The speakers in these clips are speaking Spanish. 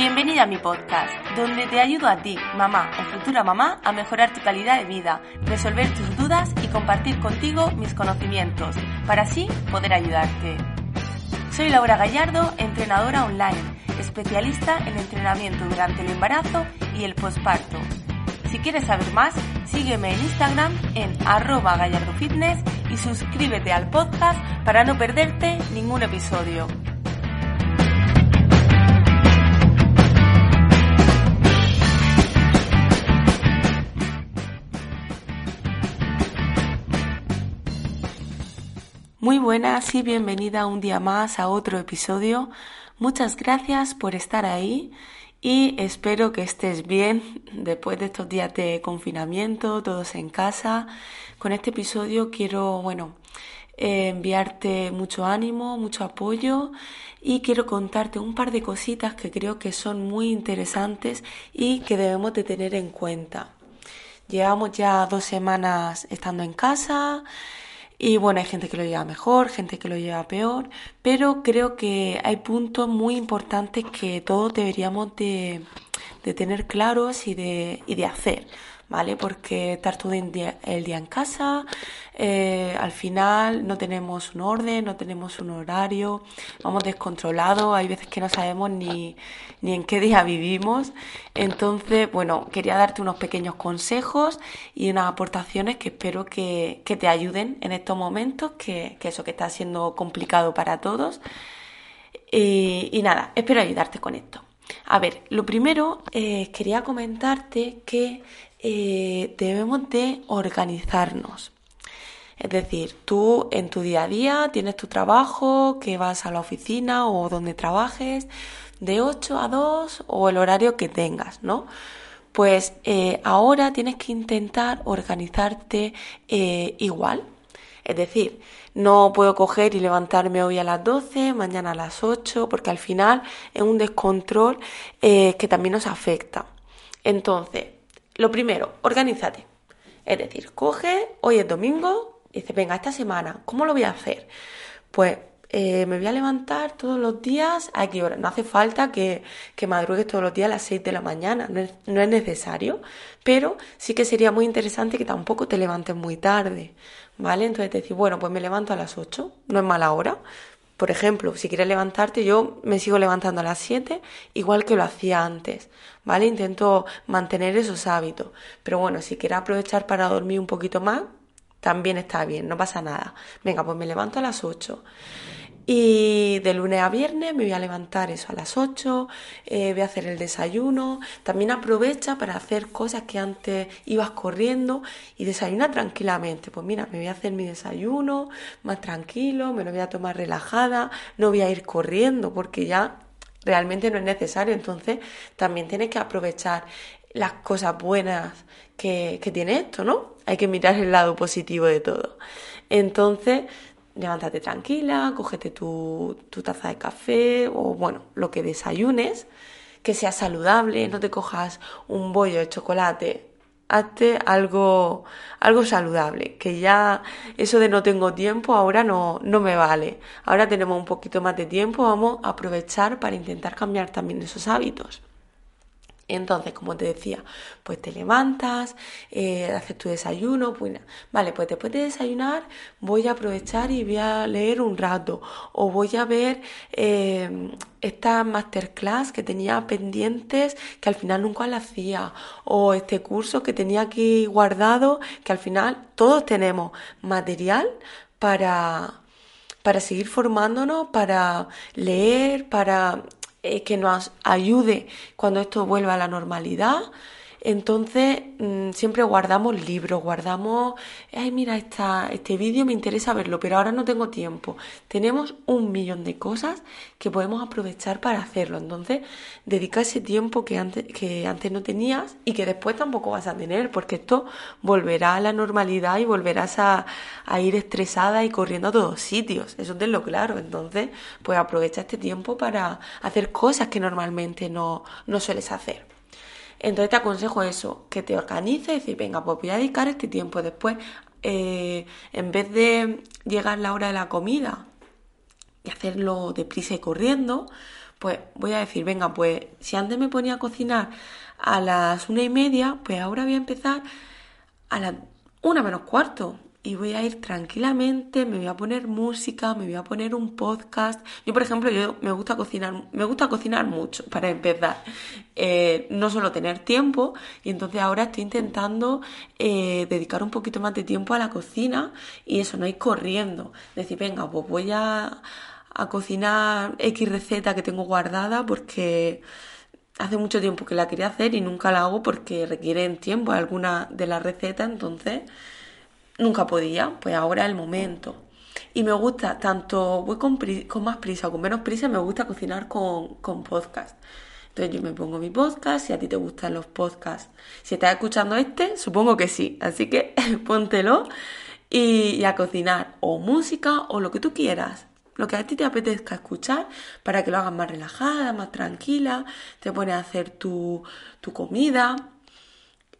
Bienvenida a mi podcast, donde te ayudo a ti, mamá o futura mamá, a mejorar tu calidad de vida, resolver tus dudas y compartir contigo mis conocimientos, para así poder ayudarte. Soy Laura Gallardo, entrenadora online, especialista en entrenamiento durante el embarazo y el posparto. Si quieres saber más, sígueme en Instagram en arroba gallardofitness y suscríbete al podcast para no perderte ningún episodio. Muy buenas y bienvenida un día más a otro episodio. Muchas gracias por estar ahí y espero que estés bien después de estos días de confinamiento, todos en casa. Con este episodio quiero, bueno, eh, enviarte mucho ánimo, mucho apoyo y quiero contarte un par de cositas que creo que son muy interesantes y que debemos de tener en cuenta. Llevamos ya dos semanas estando en casa, y bueno, hay gente que lo lleva mejor, gente que lo lleva peor, pero creo que hay puntos muy importantes que todos deberíamos de, de tener claros y de, y de hacer. ¿Vale? Porque estar todo el día, en casa, eh, al final no tenemos un orden, no tenemos un horario, vamos descontrolados, hay veces que no sabemos ni, ni en qué día vivimos. Entonces, bueno, quería darte unos pequeños consejos y unas aportaciones que espero que, que te ayuden en estos momentos, que, que, eso que está siendo complicado para todos. Y, y nada, espero ayudarte con esto. A ver, lo primero, eh, quería comentarte que eh, debemos de organizarnos. Es decir, tú en tu día a día tienes tu trabajo, que vas a la oficina o donde trabajes, de 8 a 2 o el horario que tengas, ¿no? Pues eh, ahora tienes que intentar organizarte eh, igual. Es decir, no puedo coger y levantarme hoy a las 12, mañana a las 8, porque al final es un descontrol que también nos afecta. Entonces, lo primero, organízate. Es decir, coge, hoy es domingo, y dice, venga, esta semana, ¿cómo lo voy a hacer? Pues eh, me voy a levantar todos los días a qué hora. No hace falta que, que madrugues todos los días a las 6 de la mañana, no es, no es, necesario, pero sí que sería muy interesante que tampoco te levantes muy tarde, ¿vale? Entonces te decís, bueno, pues me levanto a las 8, no es mala hora, por ejemplo, si quieres levantarte, yo me sigo levantando a las 7, igual que lo hacía antes, ¿vale? Intento mantener esos hábitos. Pero bueno, si quieres aprovechar para dormir un poquito más, también está bien, no pasa nada. Venga, pues me levanto a las 8. Y de lunes a viernes me voy a levantar eso a las 8, eh, voy a hacer el desayuno. También aprovecha para hacer cosas que antes ibas corriendo y desayuna tranquilamente. Pues mira, me voy a hacer mi desayuno más tranquilo, me lo voy a tomar relajada, no voy a ir corriendo porque ya realmente no es necesario. Entonces también tienes que aprovechar las cosas buenas que, que tiene esto, ¿no? Hay que mirar el lado positivo de todo. Entonces, levántate tranquila, cógete tu, taza de café o bueno, lo que desayunes, que sea saludable, no te cojas un bollo de chocolate, hazte algo, algo saludable, que ya eso de no tengo tiempo ahora no, no me vale. Ahora tenemos un poquito más de tiempo, vamos a aprovechar para intentar cambiar también esos hábitos. Entonces, como te decía, pues te levantas, eh, haces tu desayuno, pues vale, pues después de desayunar voy a aprovechar y voy a leer un rato o voy a ver eh, esta masterclass que tenía pendientes que al final nunca la hacía o este curso que tenía aquí guardado que al final todos tenemos material para para seguir formándonos, para leer, para eh, que nos ayude cuando esto vuelva a la normalidad. Entonces, mm, siempre guardamos libros, guardamos, ay, mira, esta, este vídeo me interesa verlo, pero ahora no tengo tiempo. Tenemos un millón de cosas que podemos aprovechar para hacerlo. Entonces, dedica ese tiempo que antes, que antes no tenías y que después tampoco vas a tener, porque esto volverá a la normalidad y volverás a, a ir estresada y corriendo a todos sitios. Eso tenlo claro. Entonces, pues aprovecha este tiempo para hacer cosas que normalmente no, no sueles hacer. Entonces te aconsejo eso, que te organices y decir, venga, pues voy a dedicar este tiempo. Después, eh, en vez de llegar la hora de la comida y hacerlo deprisa y corriendo, pues voy a decir, venga, pues si antes me ponía a cocinar a las una y media, pues ahora voy a empezar a las una menos cuarto y voy a ir tranquilamente, me voy a poner música, me voy a poner un podcast. Yo, por ejemplo, yo me gusta cocinar, me gusta cocinar mucho para empezar. Eh, no solo tener tiempo, y entonces ahora estoy intentando eh, dedicar un poquito más de tiempo a la cocina y eso, no ir corriendo. Decir, venga, pues voy a, a cocinar X receta que tengo guardada porque hace mucho tiempo que la quería hacer y nunca la hago porque requieren tiempo alguna de las recetas, entonces nunca podía, pues ahora es el momento. Y me gusta, tanto voy con, más prisa o con menos prisa, me gusta cocinar con, con podcast. Entonces yo me pongo mi podcast, si a ti te gustan los podcasts. Si estás escuchando este, supongo que sí. Así que póntelo y, a cocinar o música o lo que tú quieras. Lo que a ti te apetezca escuchar para que lo hagas más relajada, más tranquila. Te pones a hacer tu, tu comida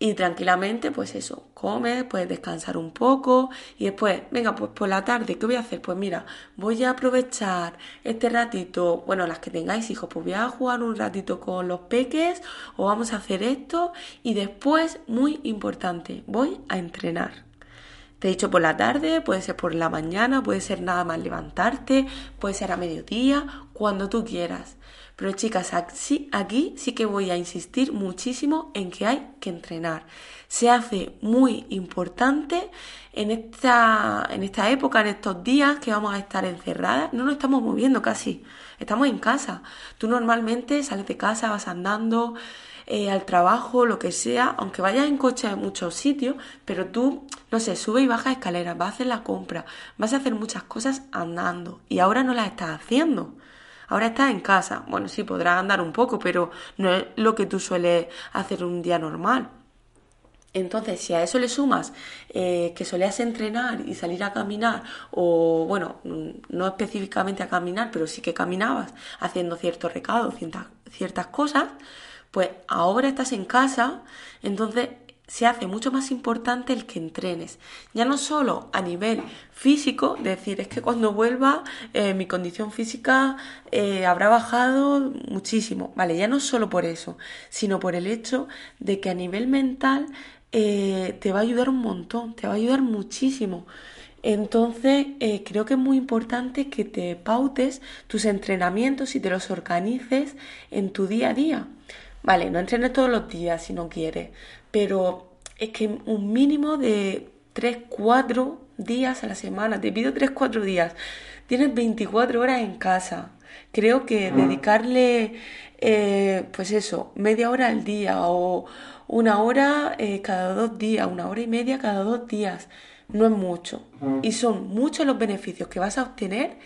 y tranquilamente, pues eso, comes, puedes descansar un poco y después, venga, pues por la tarde, ¿qué voy a hacer? Pues mira, voy a aprovechar este ratito, bueno, las que tengáis hijos, pues voy a jugar un ratito con los peques o vamos a hacer esto y después, muy importante, voy a entrenar. Te he dicho por la tarde, puede ser por la mañana, puede ser nada más levantarte, puede ser a mediodía, cuando tú quieras. Pero chicas, aquí sí que voy a insistir muchísimo en que hay que entrenar. Se hace muy importante en esta, en esta época, en estos días que vamos a estar encerradas. No nos estamos moviendo casi, estamos en casa. Tú normalmente sales de casa, vas andando eh, al trabajo, lo que sea, aunque vayas en coche a muchos sitios, pero tú, no sé, sube y baja escaleras, vas a hacer la compra, vas a hacer muchas cosas andando y ahora no las estás haciendo. Ahora estás en casa. Bueno, sí, podrás andar un poco, pero no es lo que tú sueles hacer un día normal. Entonces, si a eso le sumas eh, que solías entrenar y salir a caminar, o bueno, no específicamente a caminar, pero sí que caminabas haciendo ciertos recados, ciertas cosas, pues ahora estás en casa, entonces se hace mucho más importante el que entrenes. Ya no solo a nivel físico, decir, es que cuando vuelva eh, mi condición física eh, habrá bajado muchísimo. Vale, ya no solo por eso, sino por el hecho de que a nivel mental eh, te va a ayudar un montón, te va a ayudar muchísimo. Entonces, creo que es muy importante que te pautes tus entrenamientos y te los organices en tu día a día. Vale, no entrenes todos los días si no quieres, pero es que un mínimo de 3, 4 días a la semana, te pido 3, 4 días, tienes 24 horas en casa. Creo que dedicarle, eh, pues eso, media hora al día o una hora eh, cada dos días, una hora y media cada dos días, no es mucho. Y son muchos los beneficios que vas a obtener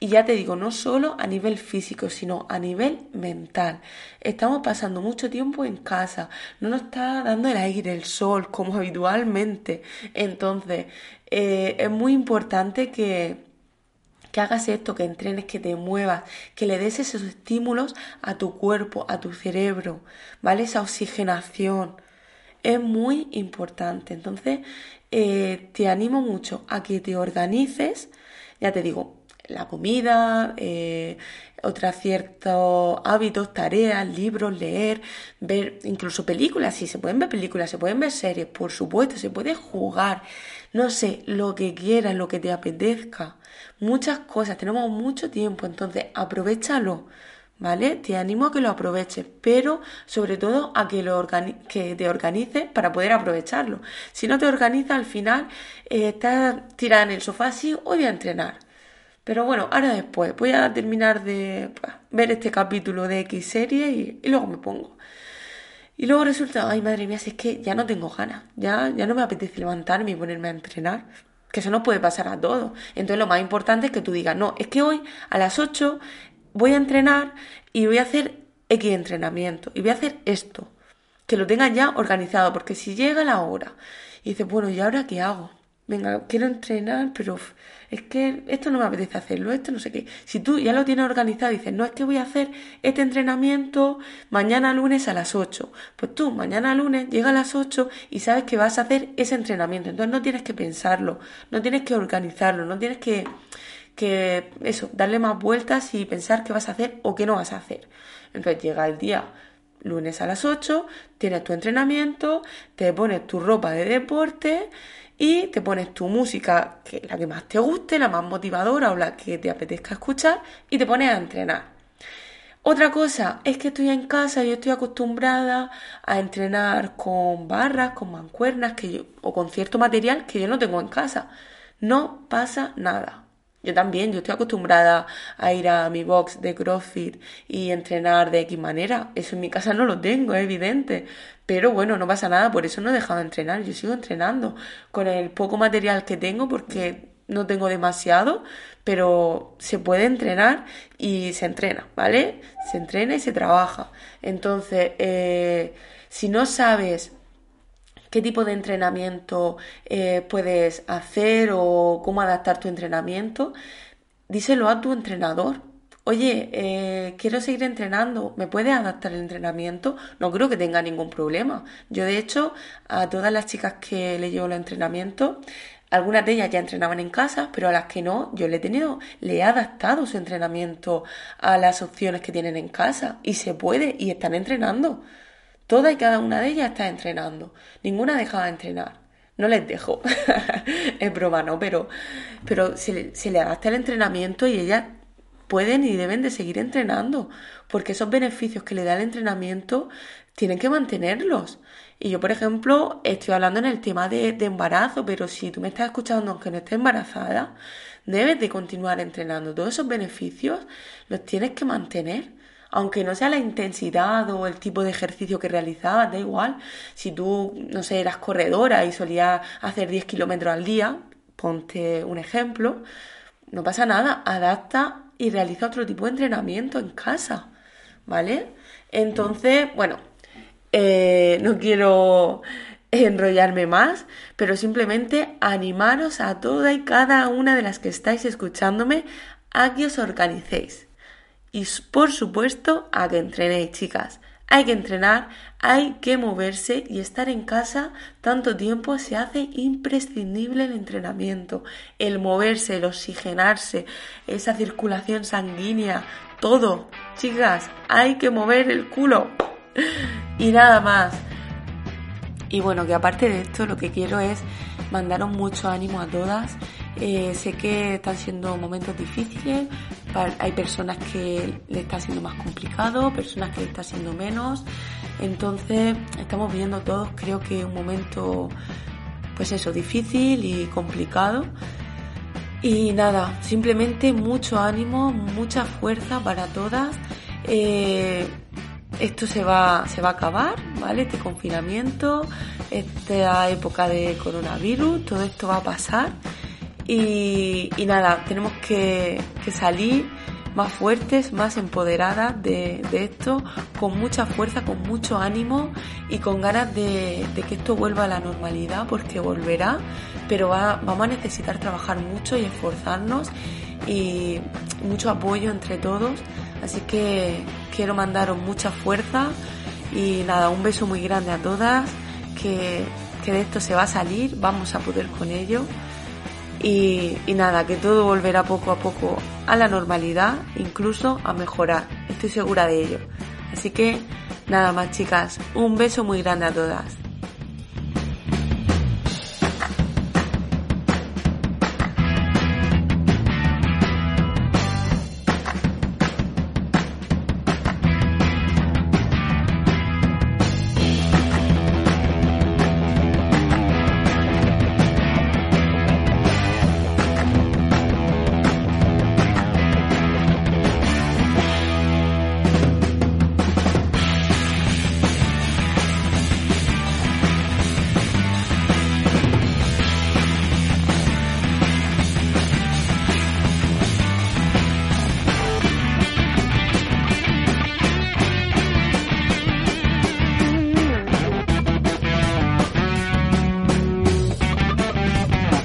y ya te digo, no solo a nivel físico, sino a nivel mental. Estamos pasando mucho tiempo en casa, no nos está dando el aire, el sol, como habitualmente. Entonces, eh, es muy importante que, que hagas esto, que entrenes, que te muevas, que le des esos estímulos a tu cuerpo, a tu cerebro, ¿vale? Esa oxigenación. Es muy importante. Entonces, eh, te animo mucho a que te organices, ya te digo, la comida, eh, otros ciertos hábitos, tareas, libros, leer, ver incluso películas, sí, se pueden ver películas, se pueden ver series, por supuesto, se puede jugar, no sé, lo que quieras, lo que te apetezca, muchas cosas, tenemos mucho tiempo, entonces aprovechalo. ¿Vale? Te animo a que lo aproveches, pero sobre todo a que, lo que te organices para poder aprovecharlo. Si no te organizas, al final eh, estás tirada en el sofá así, hoy voy a entrenar pero bueno, ahora después voy a terminar de ver este capítulo de X serie y, luego me pongo. Y luego resulta, ay madre mía, si es que ya no tengo ganas, ya, ya no me apetece levantarme y ponerme a entrenar. Que eso no puede pasar a todos. Entonces lo más importante es que tú digas, no, es que hoy a las 8 voy a entrenar y voy a hacer X entrenamiento y voy a hacer esto. Que lo tengas ya organizado, porque si llega la hora y dices, bueno, ¿y ahora qué hago? Venga, quiero entrenar, pero es que esto no me apetece hacerlo, esto no sé qué. Si tú ya lo tienes organizado dices, no es que voy a hacer este entrenamiento mañana lunes a las 8, pues tú mañana lunes llega a las 8 y sabes que vas a hacer ese entrenamiento. Entonces no tienes que pensarlo, no tienes que organizarlo, no tienes que, que eso, darle más vueltas y pensar qué vas a hacer o qué no vas a hacer. Entonces llega el día lunes a las 8, tienes tu entrenamiento, te pones tu ropa de deporte y te pones tu música, que la que más te guste, la más motivadora o la que te apetezca escuchar, y te pones a entrenar. Otra cosa es que estoy en casa y estoy acostumbrada a entrenar con barras, con mancuernas que yo, o con cierto material que yo no tengo en casa. No pasa nada. Yo también, yo estoy acostumbrada a ir a mi box de CrossFit y entrenar de X manera. Eso en mi casa no lo tengo, es evidente. Pero bueno, no pasa nada, por eso no he dejado de entrenar. Yo sigo entrenando con el poco material que tengo porque no tengo demasiado, pero se puede entrenar y se entrena, ¿vale? Se entrena y se trabaja. Entonces, eh, si no sabes qué tipo de entrenamiento eh, puedes hacer o cómo adaptar tu entrenamiento, díselo a tu entrenador. Oye, eh, quiero seguir entrenando, ¿me puedes adaptar el entrenamiento? No creo que tenga ningún problema. Yo, de hecho, a todas las chicas que le llevo el entrenamiento, algunas de ellas ya entrenaban en casa, pero a las que no, yo le he tenido, le he adaptado su entrenamiento a las opciones que tienen en casa y se puede y están entrenando. Toda y cada una de ellas está entrenando. Ninguna ha dejado de entrenar. No les dejo. es broma, ¿no? Pero, pero se, se le adapta el entrenamiento y ellas pueden y deben de seguir entrenando. Porque esos beneficios que le da el entrenamiento tienen que mantenerlos. Y yo, por ejemplo, estoy hablando en el tema de, embarazo, pero si tú me estás escuchando aunque no estés embarazada, debes de continuar entrenando. Todos esos beneficios los tienes que mantener aunque no sea la intensidad o el tipo de ejercicio que realizabas, da igual. Si tú, no sé, eras corredora y solías hacer 10 kilómetros al día, ponte un ejemplo, no pasa nada, adapta y realiza otro tipo de entrenamiento en casa, ¿vale? Entonces, bueno, eh, no quiero enrollarme más, pero simplemente animaros a toda y cada una de las que estáis escuchándome a que os organicéis. Y por supuesto, a que entrenéis, chicas. Hay que entrenar, hay que moverse y estar en casa tanto tiempo se hace imprescindible el entrenamiento. El moverse, el oxigenarse, esa circulación sanguínea, todo. Chicas, hay que mover el culo. Y nada más. Y bueno, que aparte de esto, lo que quiero es mandaros mucho ánimo a todas. Eh, sé que están siendo momentos difíciles, hay personas que le está siendo más complicado, personas que le está siendo menos. Entonces estamos viendo todos, creo que un momento, pues eso, difícil y complicado. Y nada, simplemente mucho ánimo, mucha fuerza para todas. Eh, esto se va, se va a acabar, ¿vale? Este confinamiento, esta época de coronavirus, todo esto va a pasar y, nada, tenemos que, salir más fuertes, más empoderadas de, esto, con mucha fuerza, con mucho ánimo y con ganas de, que esto vuelva a la normalidad, porque volverá, pero vamos a necesitar trabajar mucho y esforzarnos y mucho apoyo entre todos. Así que quiero mandaros mucha fuerza y nada, un beso muy grande a todas, que, que de esto se va a salir, vamos a poder con ello. Y, nada, que todo volverá poco a poco a la normalidad, incluso a mejorar. Estoy segura de ello. Así que nada más chicas, un beso muy grande a todas.